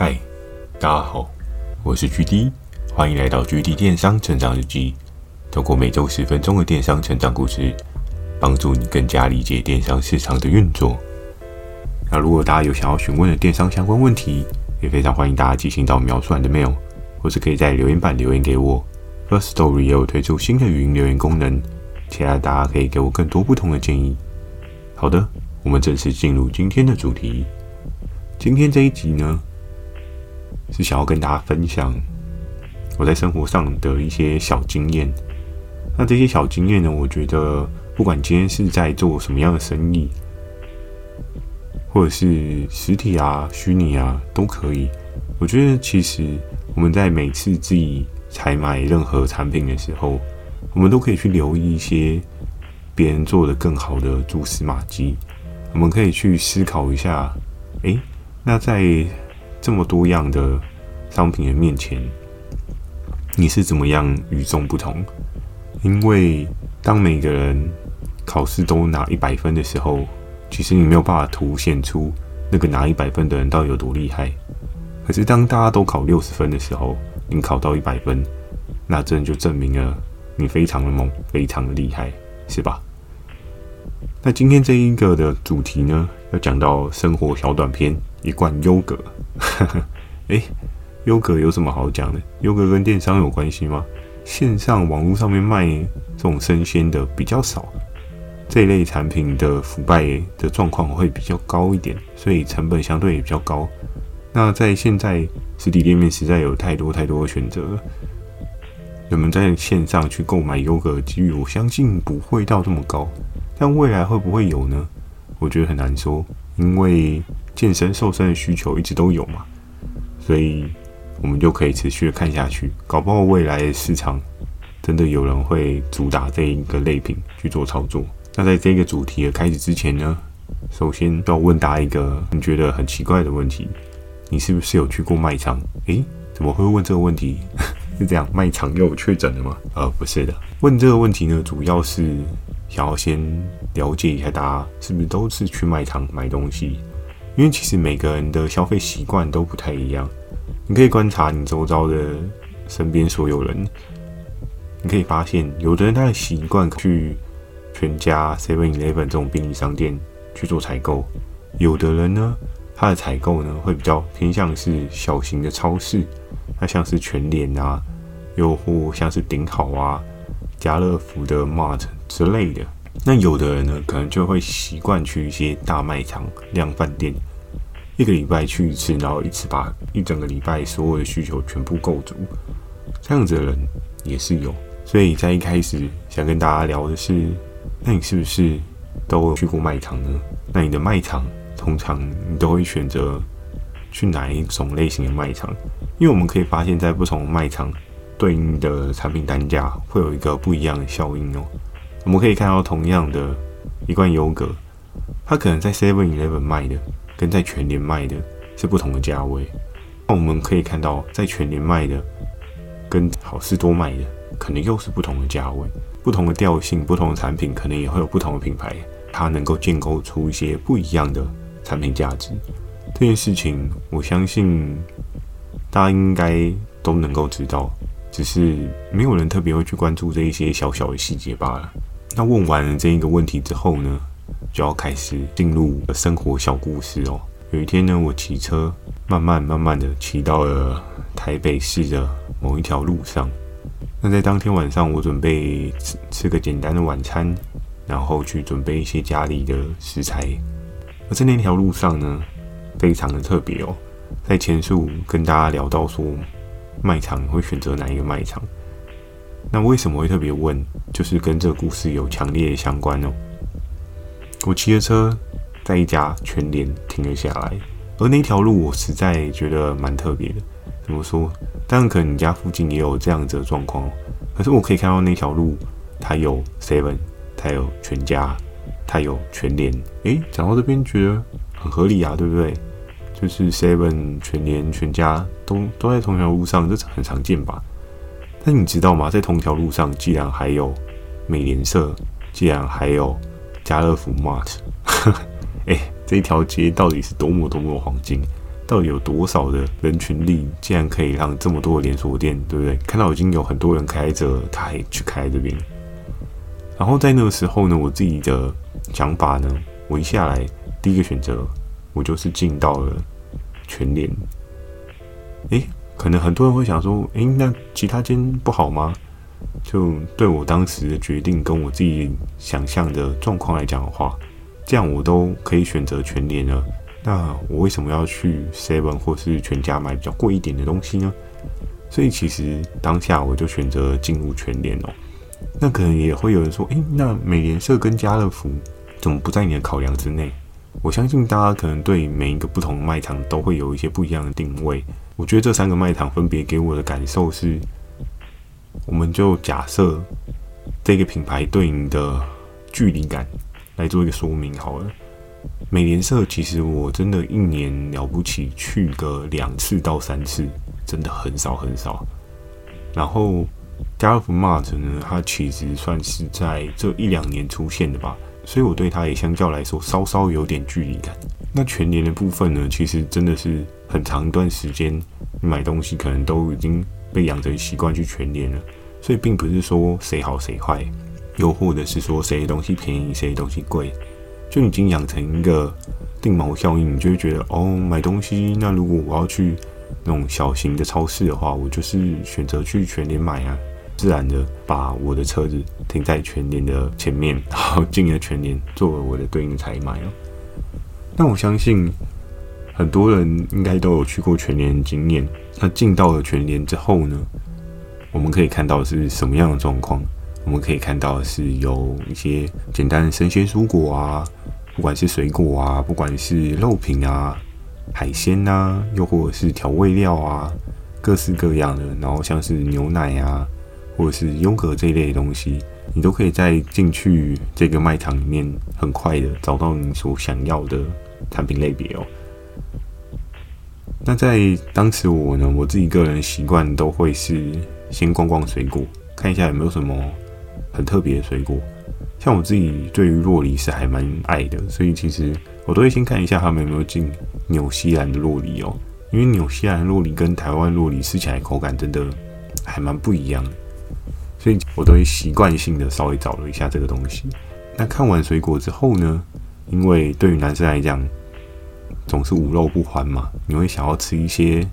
嗨，大家好，我是 GD，欢迎来到 GD 电商成长日记。透过每周十分钟的电商成长故事，帮助你更加理解电商市场的运作。那如果大家有想要询问的电商相关问题，也非常欢迎大家寄信到描述栏的 mail，或是可以在留言板留言给我。Firstory 也有推出新的语音留言功能，期待大家可以给我更多不同的建议。好的，我们正式进入今天的主题。今天这一集呢，是想要跟大家分享我在生活上的一些小经验。那这些小经验呢，我觉得不管今天是在做什么样的生意，或者是实体啊、虚拟啊都可以。我觉得其实我们在每次自己采买任何产品的时候，我们都可以去留意一些别人做得更好的蛛丝马迹。我们可以去思考一下，诶，那在这么多样的商品的面前，你是怎么样与众不同？因为当每个人考试都拿一百分的时候，其实你没有办法凸显出那个拿一百分的人到底有多厉害。可是当大家都考六十分的时候，你考到一百分，那真的就证明了你非常的猛，非常的厉害，是吧？那今天这一个的主题呢，要讲到生活小短片，一罐优格。诶，优格有什么好讲的？优格跟电商有关系吗？线上网络上面卖这种生鲜的比较少，这一类产品的腐败的状况会比较高一点，所以成本相对也比较高。那在现在实体店面实在有太多太多的选择，人们在线上去购买优格的几率，我相信不会到这么高。但未来会不会有呢？我觉得很难说，因为健身瘦身的需求一直都有嘛。所以，我们就可以持续的看下去，搞不好未来的市场真的有人会主打这一个类品去做操作。那在这个主题的开始之前呢，首先要问大家一个你觉得很奇怪的问题：你是不是有去过卖场？诶，怎么会问这个问题？是这样，卖场又有确诊了吗？呃，不是的，问这个问题呢，主要是想要先了解一下大家是不是都是去卖场买东西，因为其实每个人的消费习惯都不太一样。你可以观察你周遭的身边所有人，你可以发现，有的人他的习惯去全家、Seven Eleven 这种便利商店去做采购，有的人呢，他的采购呢会比较偏向是小型的超市，那像是全联啊，又或像是顶好啊、家乐福的 Mart 之类的。那有的人呢，可能就会习惯去一些大卖场、量贩店。一个礼拜去一次，然后一次把一整个礼拜所有的需求全部购足，这样子的人也是有。所以在一开始想跟大家聊的是，那你是不是都有去过卖场呢？那你的卖场通常你都会选择去哪一种类型的卖场？因为我们可以发现，在不同卖场对应的产品单价会有一个不一样的效应哦。我们可以看到，同样的一罐优格，它可能在 Seven Eleven 卖的。跟在全联卖的是不同的价位，那我们可以看到，在全联卖的跟好事多卖的，可能又是不同的价位，不同的调性，不同的产品，可能也会有不同的品牌，它能够建构出一些不一样的产品价值。这件事情，我相信大家应该都能够知道，只是没有人特别会去关注这一些小小的细节罢了。那问完了这一个问题之后呢，就要开始进入生活小故事哦。有一天呢，我骑车慢慢慢慢的骑到了台北市的某一条路上。那在当天晚上，我准备吃吃个简单的晚餐，然后去准备一些家里的食材。而在那条路上呢，非常的特别哦。在前述跟大家聊到说，卖场会选择哪一个卖场？那为什么会特别问？就是跟这个故事有强烈相关哦。我骑着车在一家全联停了下来，而那条路我实在觉得蛮特别的。怎么说？当然可能你家附近也有这样子的状况，可是我可以看到那条路，它有 Seven，它有全家，它有全联。诶，讲到这边觉得很合理啊，对不对？就是 Seven、全联、全家都都在同一条路上，这很常见吧？但你知道吗？在同条路上，既然还有美联社，既然还有家乐福 Mart，哎，这一条街到底是多么多么黄金？到底有多少的人群力，竟然可以让这么多的连锁店，对不对？看到已经有很多人开着，他还去开这边。然后在那个时候呢，我自己的想法呢，我一下来第一个选择，我就是进到了全联。诶，可能很多人会想说，诶，那其他间不好吗？就对我当时的决定跟我自己想象的状况来讲的话，这样我都可以选择全联了。那我为什么要去 Seven 或是全家买比较贵一点的东西呢？所以其实当下我就选择进入全联哦。那可能也会有人说，诶，那美联社跟家乐福怎么不在你的考量之内？我相信大家可能对每一个不同的卖场都会有一些不一样的定位。我觉得这三个卖场分别给我的感受是，我们就假设这个品牌对应的距离感来做一个说明好了。美联社其实我真的一年了不起去个两次到三次，真的很少很少。然后家乐福 Mart 呢，它其实算是在这一两年出现的吧，所以我对它也相较来说稍稍有点距离感。那全联的部分呢，其实真的是很长一段时间，买东西可能都已经被养成习惯去全联了，所以并不是说谁好谁坏，又或者是说谁的东西便宜，谁的东西贵。就已经养成一个定锚效应，你就会觉得哦，买东西那如果我要去那种小型的超市的话，我就是选择去全联买啊，自然的把我的车子停在全联的前面，然后进了全联作为我的对应采买哦。那我相信很多人应该都有去过全联的经验。那进到了全联之后呢，我们可以看到是什么样的状况？我们可以看到是有一些简单的生鲜蔬果啊，不管是水果啊，不管是肉品啊、海鲜啊，又或者是调味料啊，各式各样的。然后像是牛奶啊，或者是优格这一类的东西，你都可以在进去这个卖场里面很快的找到你所想要的产品类别哦。那在当时我呢，我自己个人习惯都会是先逛逛水果，看一下有没有什么。很特别的水果，像我自己对于洛梨是还蛮爱的，所以其实我都会先看一下他们有没有进纽西兰的洛梨哦，因为纽西兰洛梨跟台湾洛梨吃起来口感真的还蛮不一样的，所以我都会习惯性的稍微找了一下这个东西。那看完水果之后呢，因为对于男生来讲，总是无肉不欢嘛，你会想要吃一些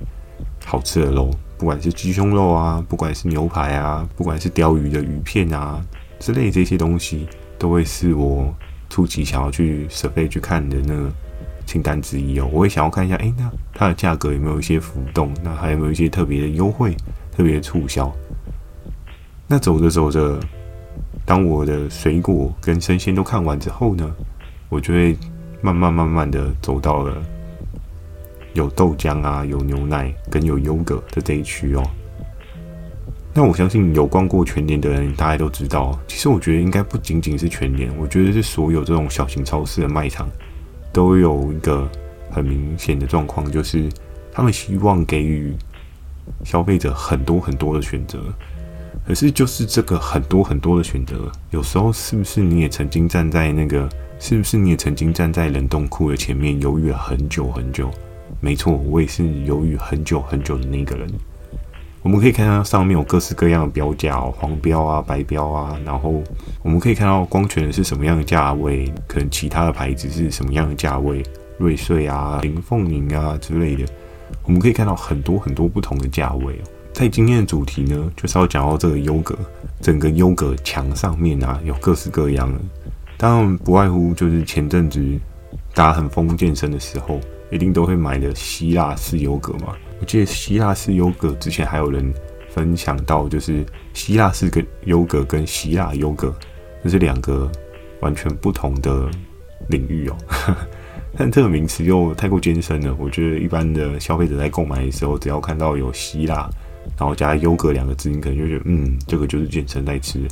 好吃的肉。不管是鸡胸肉啊，不管是牛排啊，不管是鲷鱼的鱼片啊之类这些东西，都会是我初期想要去设备去看的那个清单之一哦。我会想要看一下，哎，那它的价格有没有一些浮动？那还有没有一些特别的优惠、特别的促销？那走着走着，当我的水果跟生鲜都看完之后呢，我就会慢慢慢慢的走到了。有豆浆啊，有牛奶跟有优格的这一区哦。那我相信有逛过全联的人，大家都知道。其实我觉得应该不仅仅是全联，我觉得是所有这种小型超市的卖场都有一个很明显的状况，就是他们希望给予消费者很多很多的选择。可是就是这个很多很多的选择，有时候是不是你也曾经站在那个？是不是你也曾经站在冷冻库的前面犹豫了很久很久？没错，我也是犹豫很久很久的那个人。我们可以看到上面有各式各样的标价哦，黄标啊、白标啊，然后我们可以看到光泉是什么样的价位，可能其他的牌子是什么样的价位，瑞穗啊、林凤营啊之类的，我们可以看到很多很多不同的价位哦。在今天的主题呢，就是要讲到这个优格，整个优格墙上面啊，有各式各样的，当然不外乎就是前阵子大家很疯健身的时候。一定都会买的希腊式优格嘛？我记得希腊式优格之前还有人分享到，就是希腊式跟优格跟希腊优格，这是两个完全不同的领域哦。但这个名词又太过艰深了，我觉得一般的消费者在购买的时候，只要看到有希腊，然后加优格两个字，你可能就觉得，嗯，这个就是健身在吃。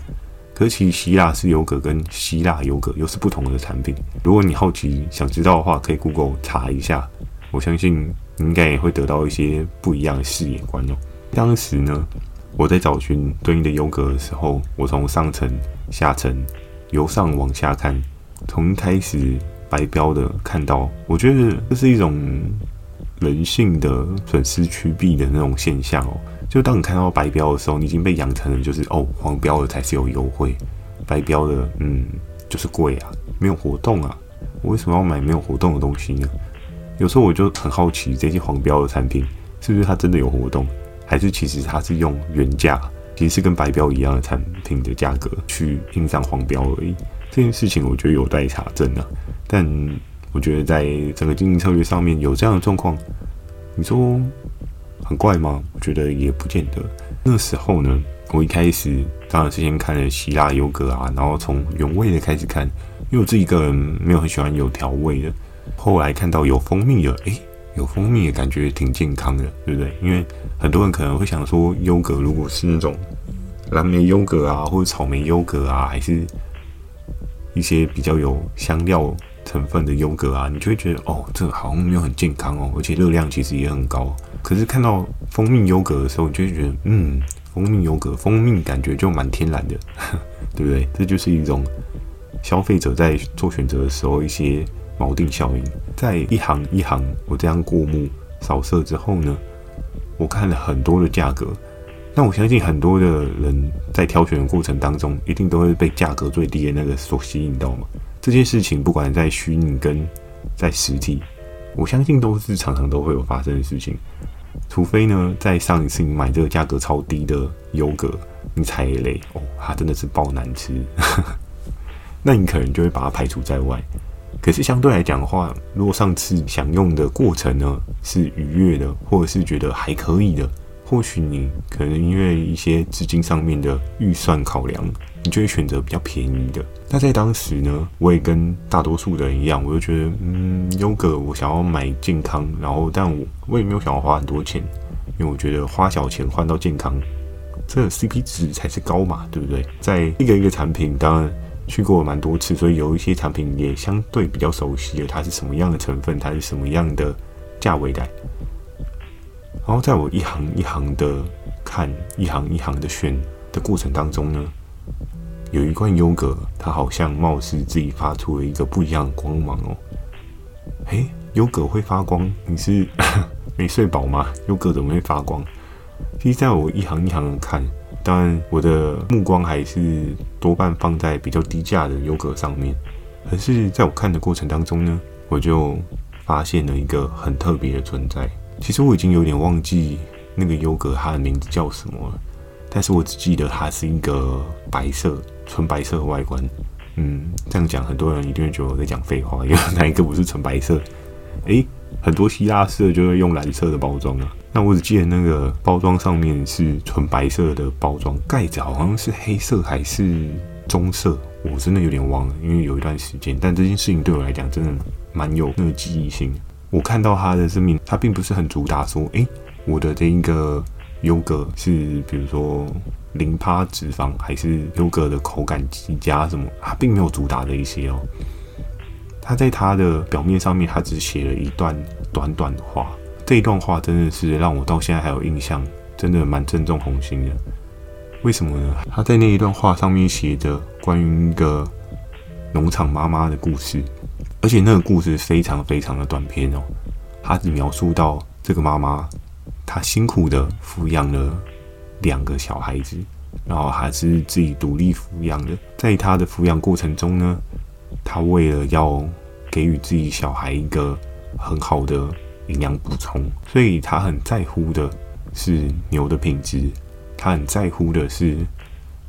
可是其实希腊式优格跟希腊优格又是不同的产品。如果你好奇想知道的话，可以 Google 查一下。我相信你应该也会得到一些不一样的视野观哦。当时呢，我在找寻对应的优格的时候，我从上层、下层由上往下看，从开始白标的看到，我觉得这是一种人性的损失趋避的那种现象哦。就当你看到白标的时候，你已经被养成了就是哦，黄标的才是有优惠，白标的嗯就是贵啊，没有活动啊，我为什么要买没有活动的东西呢？有时候我就很好奇，这些黄标的产品是不是它真的有活动，还是其实它是用原价，其实是跟白标一样的产品的价格去印上黄标而已。这件事情我觉得有待查证啊。但我觉得在整个经营策略上面有这样的状况，你说很怪吗？我觉得也不见得。那时候呢，我一开始当然是先看了希腊优格啊，然后从原味的开始看，因为我自己个人没有很喜欢有调味的。后来看到有蜂蜜的，诶，有蜂蜜的感觉挺健康的，对不对？因为很多人可能会想说，优格如果是那种蓝莓优格啊，或者草莓优格啊，还是一些比较有香料成分的优格啊，你就会觉得哦，这个好像没有很健康哦，而且热量其实也很高。可是看到蜂蜜优格的时候，你就会觉得，嗯，蜂蜜优格，蜂蜜感觉就蛮天然的，对不对？这就是一种消费者在做选择的时候一些。锚定效应，在一行一行我这样过目扫射之后呢，我看了很多的价格。那我相信很多的人在挑选的过程当中，一定都会被价格最低的那个所吸引到嘛。这件事情不管在虚拟跟在实体，我相信都是常常都会有发生的事情。除非呢，在上一次你买这个价格超低的优格，你踩雷哦，它真的是爆难吃，那你可能就会把它排除在外。可是相对来讲的话，如果上次享用的过程呢是愉悦的，或者是觉得还可以的，或许你可能因为一些资金上面的预算考量，你就会选择比较便宜的。那在当时呢，我也跟大多数的人一样，我就觉得，嗯，优格我想要买健康，然后但我我也没有想要花很多钱，因为我觉得花小钱换到健康，这 CP 值才是高嘛，对不对？在一个一个产品，当然。去过蛮多次，所以有一些产品也相对比较熟悉了。它是什么样的成分？它是什么样的价位带？然后在我一行一行的看，一行一行的选的过程当中呢，有一罐优格，它好像貌似自己发出了一个不一样的光芒哦。诶，优格会发光？你是 没睡饱吗？优格怎么会发光？其实在我一行一行的看。当然，我的目光还是多半放在比较低价的优格上面。可是，在我看的过程当中呢，我就发现了一个很特别的存在。其实我已经有点忘记那个优格它的名字叫什么了，但是我只记得它是一个白色、纯白色的外观。嗯，这样讲，很多人一定会觉得我在讲废话，因为哪一个不是纯白色？诶，很多希腊式就会用蓝色的包装啊。那我只记得那个包装上面是纯白色的包装，盖子好像是黑色还是棕色，我真的有点忘了，因为有一段时间。但这件事情对我来讲真的蛮有那个记忆性。我看到他的生命，他并不是很主打说，诶、我的这一个优格是比如说零趴脂肪，还是优格的口感极佳什么，他并没有主打的一些哦。他在他的表面上面，他只写了一段短短的话。这一段话真的是让我到现在还有印象，真的蛮正中红心的。为什么呢？他在那一段话上面写着关于一个农场妈妈的故事，而且那个故事非常非常的短篇哦。他只描述到这个妈妈，她辛苦的抚养了两个小孩子，然后还是自己独立抚养的。在她的抚养过程中呢，她为了要给予自己小孩一个很好的。营养补充，所以他很在乎的是牛的品质，他很在乎的是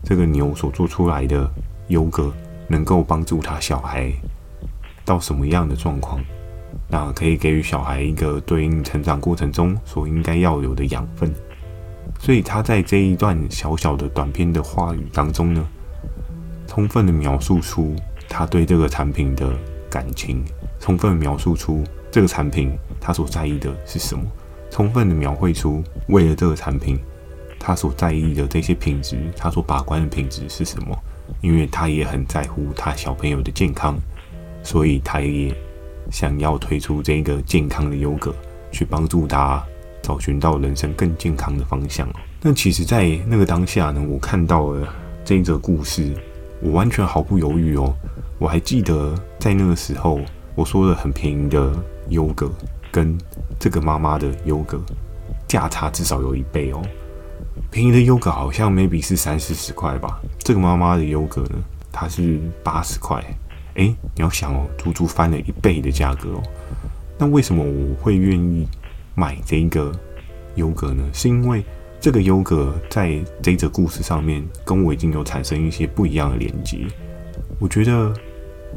这个牛所做出来的优格能够帮助他小孩到什么样的状况，那可以给予小孩一个对应成长过程中所应该要有的养分。所以他在这一段小小的短篇的话语当中呢，充分的描述出他对这个产品的感情，充分描述出这个产品。他所在意的是什么？充分的描绘出为了这个产品，他所在意的这些品质，他所把关的品质是什么？因为他也很在乎他小朋友的健康，所以他也想要推出这个健康的优格，去帮助他找寻到人生更健康的方向。那其实，在那个当下呢，我看到了这一则故事，我完全毫不犹豫哦。我还记得在那个时候，我说的很便宜的优格。跟这个妈妈的优格价差至少有一倍哦。便宜的优格好像 maybe 是三四十块吧，这个妈妈的优格呢，它是八十块。哎，你要想哦，足足翻了一倍的价格哦。那为什么我会愿意买这个优格呢？是因为这个优格在这则故事上面跟我已经有产生一些不一样的连接。我觉得，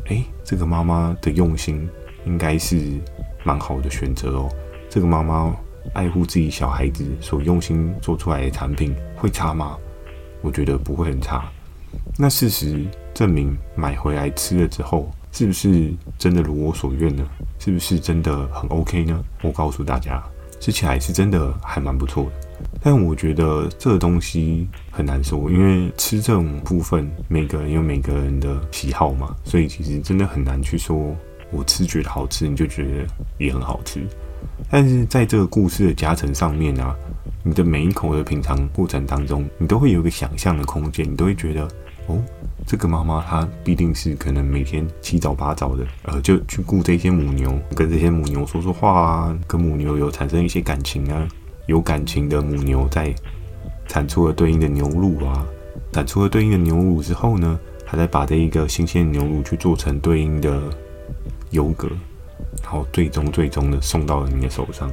哎，这个妈妈的用心应该是蛮好的选择哦。这个妈妈。爱护自己小孩子所用心做出来的产品会差吗？我觉得不会很差。那事实证明，买回来吃了之后，是不是真的如我所愿呢？是不是真的很 OK 呢？我告诉大家，吃起来是真的还蛮不错的。但我觉得这个东西很难说，因为吃这种部分，每个人有每个人的喜好嘛，所以其实真的很难去说，我吃觉得好吃，你就觉得也很好吃。但是在这个故事的加成上面啊，你的每一口的品尝过程当中，你都会有一个想象的空间，你都会觉得，哦，这个妈妈她必定是可能每天七早八早的，呃，就去顾这些母牛，跟这些母牛说说话啊，跟母牛有产生一些感情啊，有感情的母牛在产出了对应的牛乳啊，产出了对应的牛乳之后呢，还在把这一个新鲜牛乳去做成对应的油格。然后最终最终的送到了你的手上，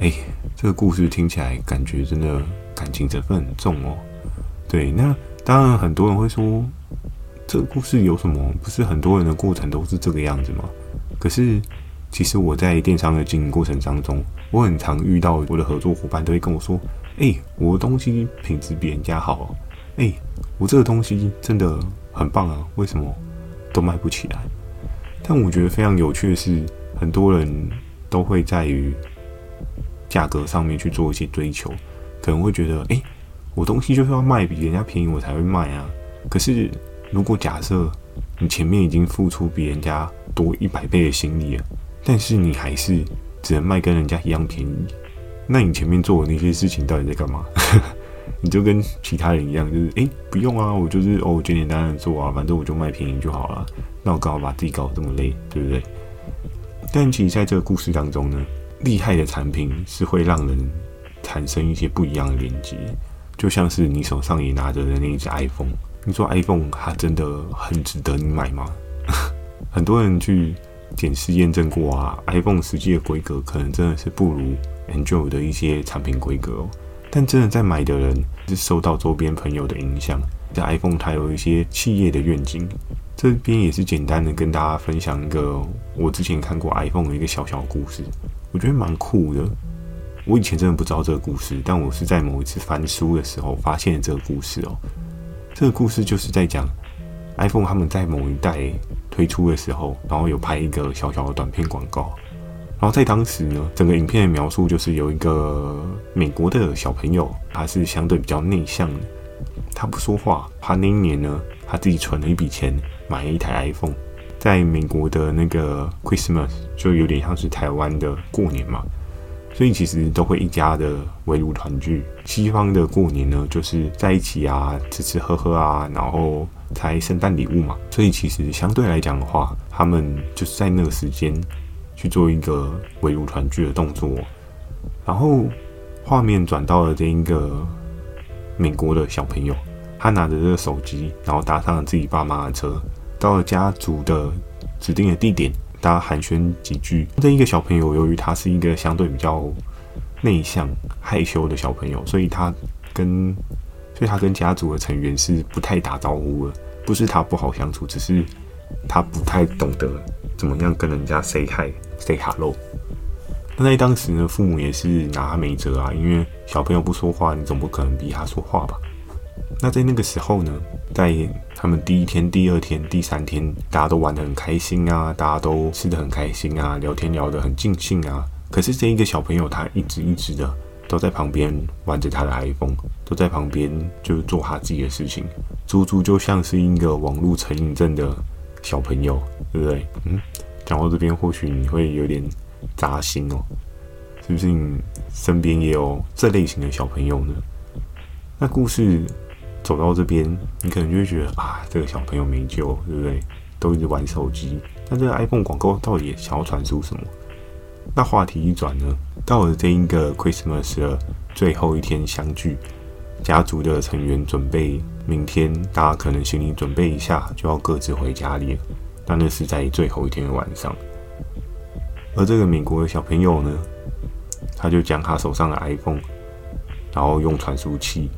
哎，这个故事听起来感觉真的感情成分很重哦。对，那当然很多人会说，这个故事有什么？不是很多人的过程都是这个样子吗？可是其实我在电商的经营过程当中，我很常遇到我的合作伙伴都会跟我说，哎，我的东西品质比人家好，哎，我这个东西真的很棒啊，为什么都卖不起来？但我觉得非常有趣的是，很多人都会在于价格上面去做一些追求，可能会觉得，哎，我东西就是要卖比人家便宜，我才会卖啊。可是，如果假设你前面已经付出比人家多一百倍的心力了，但是你还是只能卖跟人家一样便宜，那你前面做的那些事情到底在干嘛？你就跟其他人一样，就是哎，不用啊，我就是哦，简简单单做啊，反正我就卖便宜就好了。那我刚好把自己搞得这么累，对不对？但其实在这个故事当中呢，厉害的产品是会让人产生一些不一样的连接，就像是你手上也拿着的那一只 iPhone。你说 iPhone 它真的很值得你买吗？很多人去检视验证过啊，iPhone 实际的规格可能真的是不如 Android 的一些产品规格哦。但真的在买的人是受到周边朋友的影响，在 iPhone 它有一些企业的愿景。这边也是简单的跟大家分享一个我之前看过 iPhone 的一个小小故事，我觉得蛮酷的。我以前真的不知道这个故事，但我是在某一次翻书的时候发现这个故事哦。这个故事就是在讲 iPhone 他们在某一代推出的时候，然后有拍一个小小的短片广告。然后在当时呢，整个影片的描述就是有一个美国的小朋友，他是相对比较内向的，他不说话。他那一年呢，他自己存了一笔钱。买了一台 iPhone，在美国的那个 Christmas 就有点像是台湾的过年嘛，所以其实都会一家的围炉团聚。西方的过年呢，就是在一起啊，吃吃喝喝啊，然后拆圣诞礼物嘛。所以其实相对来讲的话，他们就是在那个时间去做一个围炉团聚的动作。然后画面转到了这一个美国的小朋友，他拿着这个手机，然后搭上了自己爸妈的车。到了家族的指定的地点，大家寒暄几句。这一个小朋友，由于他是一个相对比较内向、害羞的小朋友，所以他跟所以他跟家族的成员是不太打招呼的。不是他不好相处，只是他不太懂得怎么样跟人家 say hi、say hello。那在当时呢，父母也是拿他没辙啊，因为小朋友不说话，你总不可能逼他说话吧？那在那个时候呢，在他们第一天、第二天、第三天，大家都玩得很开心啊，大家都吃得很开心啊，聊天聊得很尽兴啊。可是这一个小朋友，他一直一直的都在旁边玩着他的 iPhone，都在旁边就是做他自己的事情，足足就像是一个网络成瘾症的小朋友，对不对？嗯，讲到这边，或许你会有点扎心哦，是不是？你身边也有这类型的小朋友呢？那故事。走到这边，你可能就会觉得啊，这个小朋友没救，对不对？都一直玩手机。那这个 iPhone 广告到底想要传输什么？那话题一转呢，到了这一个 Christmas 的最后一天相聚，家族的成员准备明天，大家可能心里准备一下，就要各自回家里了。但那是在最后一天的晚上，而这个美国的小朋友呢，他就将他手上的 iPhone，然后用传输器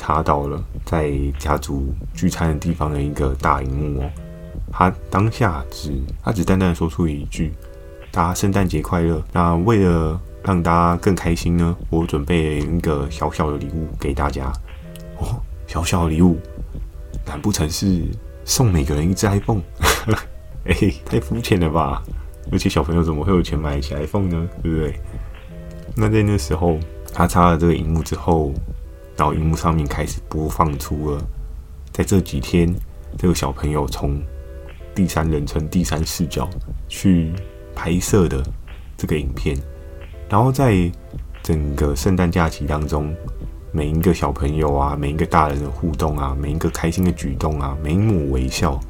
插到了在家族聚餐的地方的一个大荧幕哦。他当下只他只淡淡说出一句：“大家圣诞节快乐。”那为了让大家更开心呢，我准备了一个小小的礼物给大家。哦，小小的礼物，难不成是送每个人一只 iPhone？哎、太肤浅了吧！而且小朋友怎么会有钱买得起 iPhone 呢？对不对？那在那时候，他插了这个荧幕之后，然后荧幕上面开始播放出了在这几天这个小朋友从第三人称、第三视角去拍摄的这个影片。然后在整个圣诞假期当中，每一个小朋友啊，每一个大人的互动啊，每一个开心的举动啊，每一抹微笑。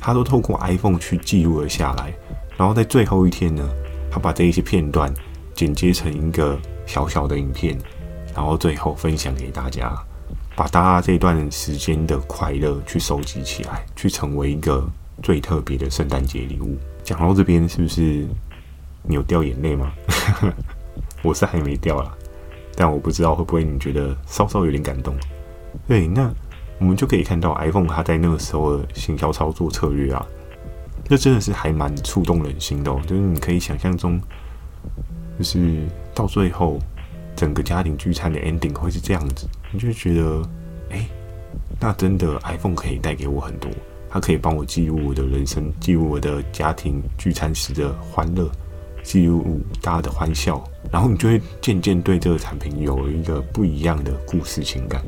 他都透过 iPhone 去记录了下来，然后在最后一天呢，他把这一些片段剪接成一个小小的影片，然后最后分享给大家，把大家这段时间的快乐去收集起来，去成为一个最特别的圣诞节礼物。讲到这边，是不是你有掉眼泪吗？我是还没掉啦，但我不知道会不会你觉得稍稍有点感动。对，那。我们就可以看到 iPhone 它在那个时候的行销操作策略啊，这真的是还蛮触动人心的哦。就是你可以想象中，就是到最后整个家庭聚餐的 ending 会是这样子，你就觉得，哎，那真的 iPhone 可以带给我很多，它可以帮我记录我的人生，记录我的家庭聚餐时的欢乐，记录大家的欢笑，然后你就会渐渐对这个产品有了一个不一样的故事情感，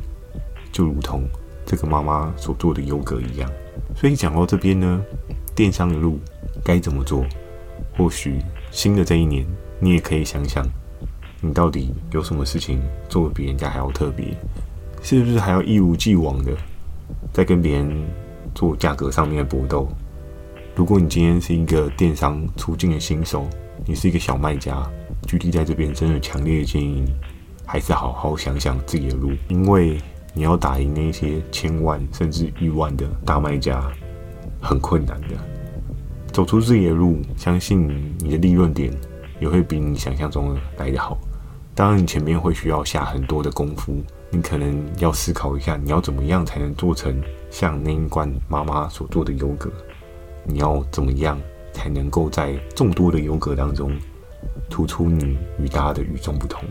就如同。这个妈妈所做的优格一样，所以讲到这边呢，电商的路该怎么做？或许新的这一年，你也可以想想，你到底有什么事情做得比人家还要特别？是不是还要一如既往的在跟别人做价格上面的搏斗？如果你今天是一个电商出境的新手，你是一个小卖家，具体在这边真的强烈建议你，还是好好想想自己的路，因为。你要打赢那些千万甚至亿万的大卖家，很困难的。走出自己的路，相信你的利润点也会比你想象中的来得好。当然，你前面会需要下很多的功夫，你可能要思考一下，你要怎么样才能做成像那一关妈妈所做的优格？你要怎么样才能够在众多的优格当中突出你与大家的与众不同？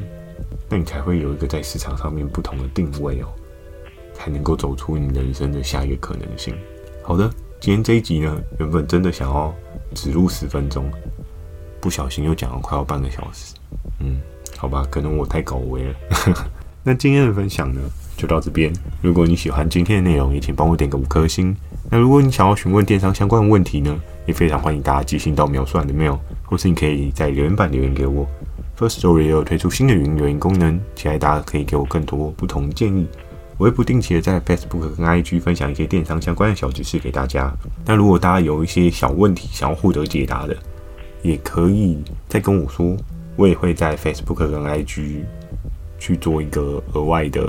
那你才会有一个在市场上面不同的定位哦。才能够走出你人生的下一个可能性。好的，今天这一集呢，原本真的想要只录十分钟，不小心又讲了快要半个小时。嗯，好吧，可能我太搞维了。那今天的分享呢，就到这边。如果你喜欢今天的内容，也请帮我点个五颗星。那如果你想要询问电商相关的问题呢，也非常欢迎大家寄信到描述栏的 mail，或是你可以在留言板留言给我。First Story 也有推出新的语音留言功能，期待大家可以给我更多不同的建议。我会不定期的在 Facebook 跟 IG 分享一些电商相关的小知识给大家。那如果大家有一些小问题想要获得解答的，也可以再跟我说，我也会在 Facebook 跟 IG 去做一个额外的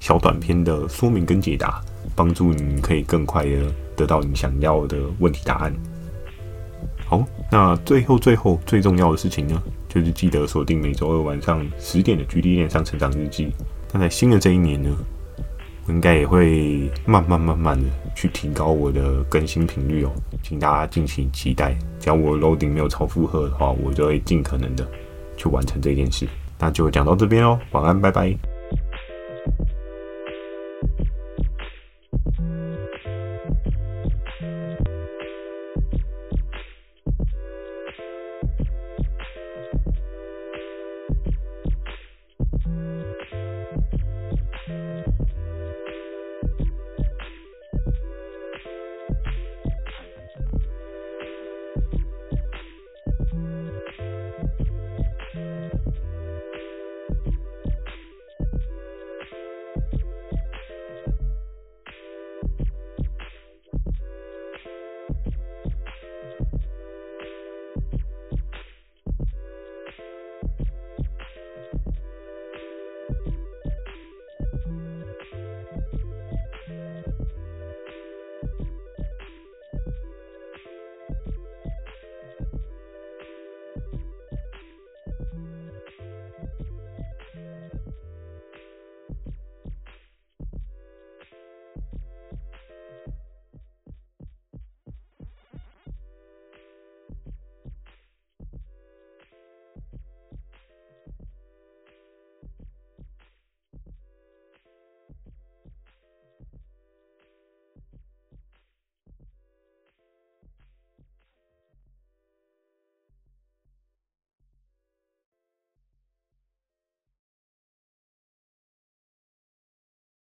小短片的说明跟解答，帮助你可以更快的得到你想要的问题答案。好，那最后最后最重要的事情呢，就是记得锁定每周二晚上十点的《GD 链上成长日记》。那在新的这一年呢，我应该也会慢慢慢慢的去提高我的更新频率哦，请大家敬请期待。只要我 loading 没有超负荷的话，我就会尽可能的去完成这件事。那就讲到这边哦，晚安，拜拜。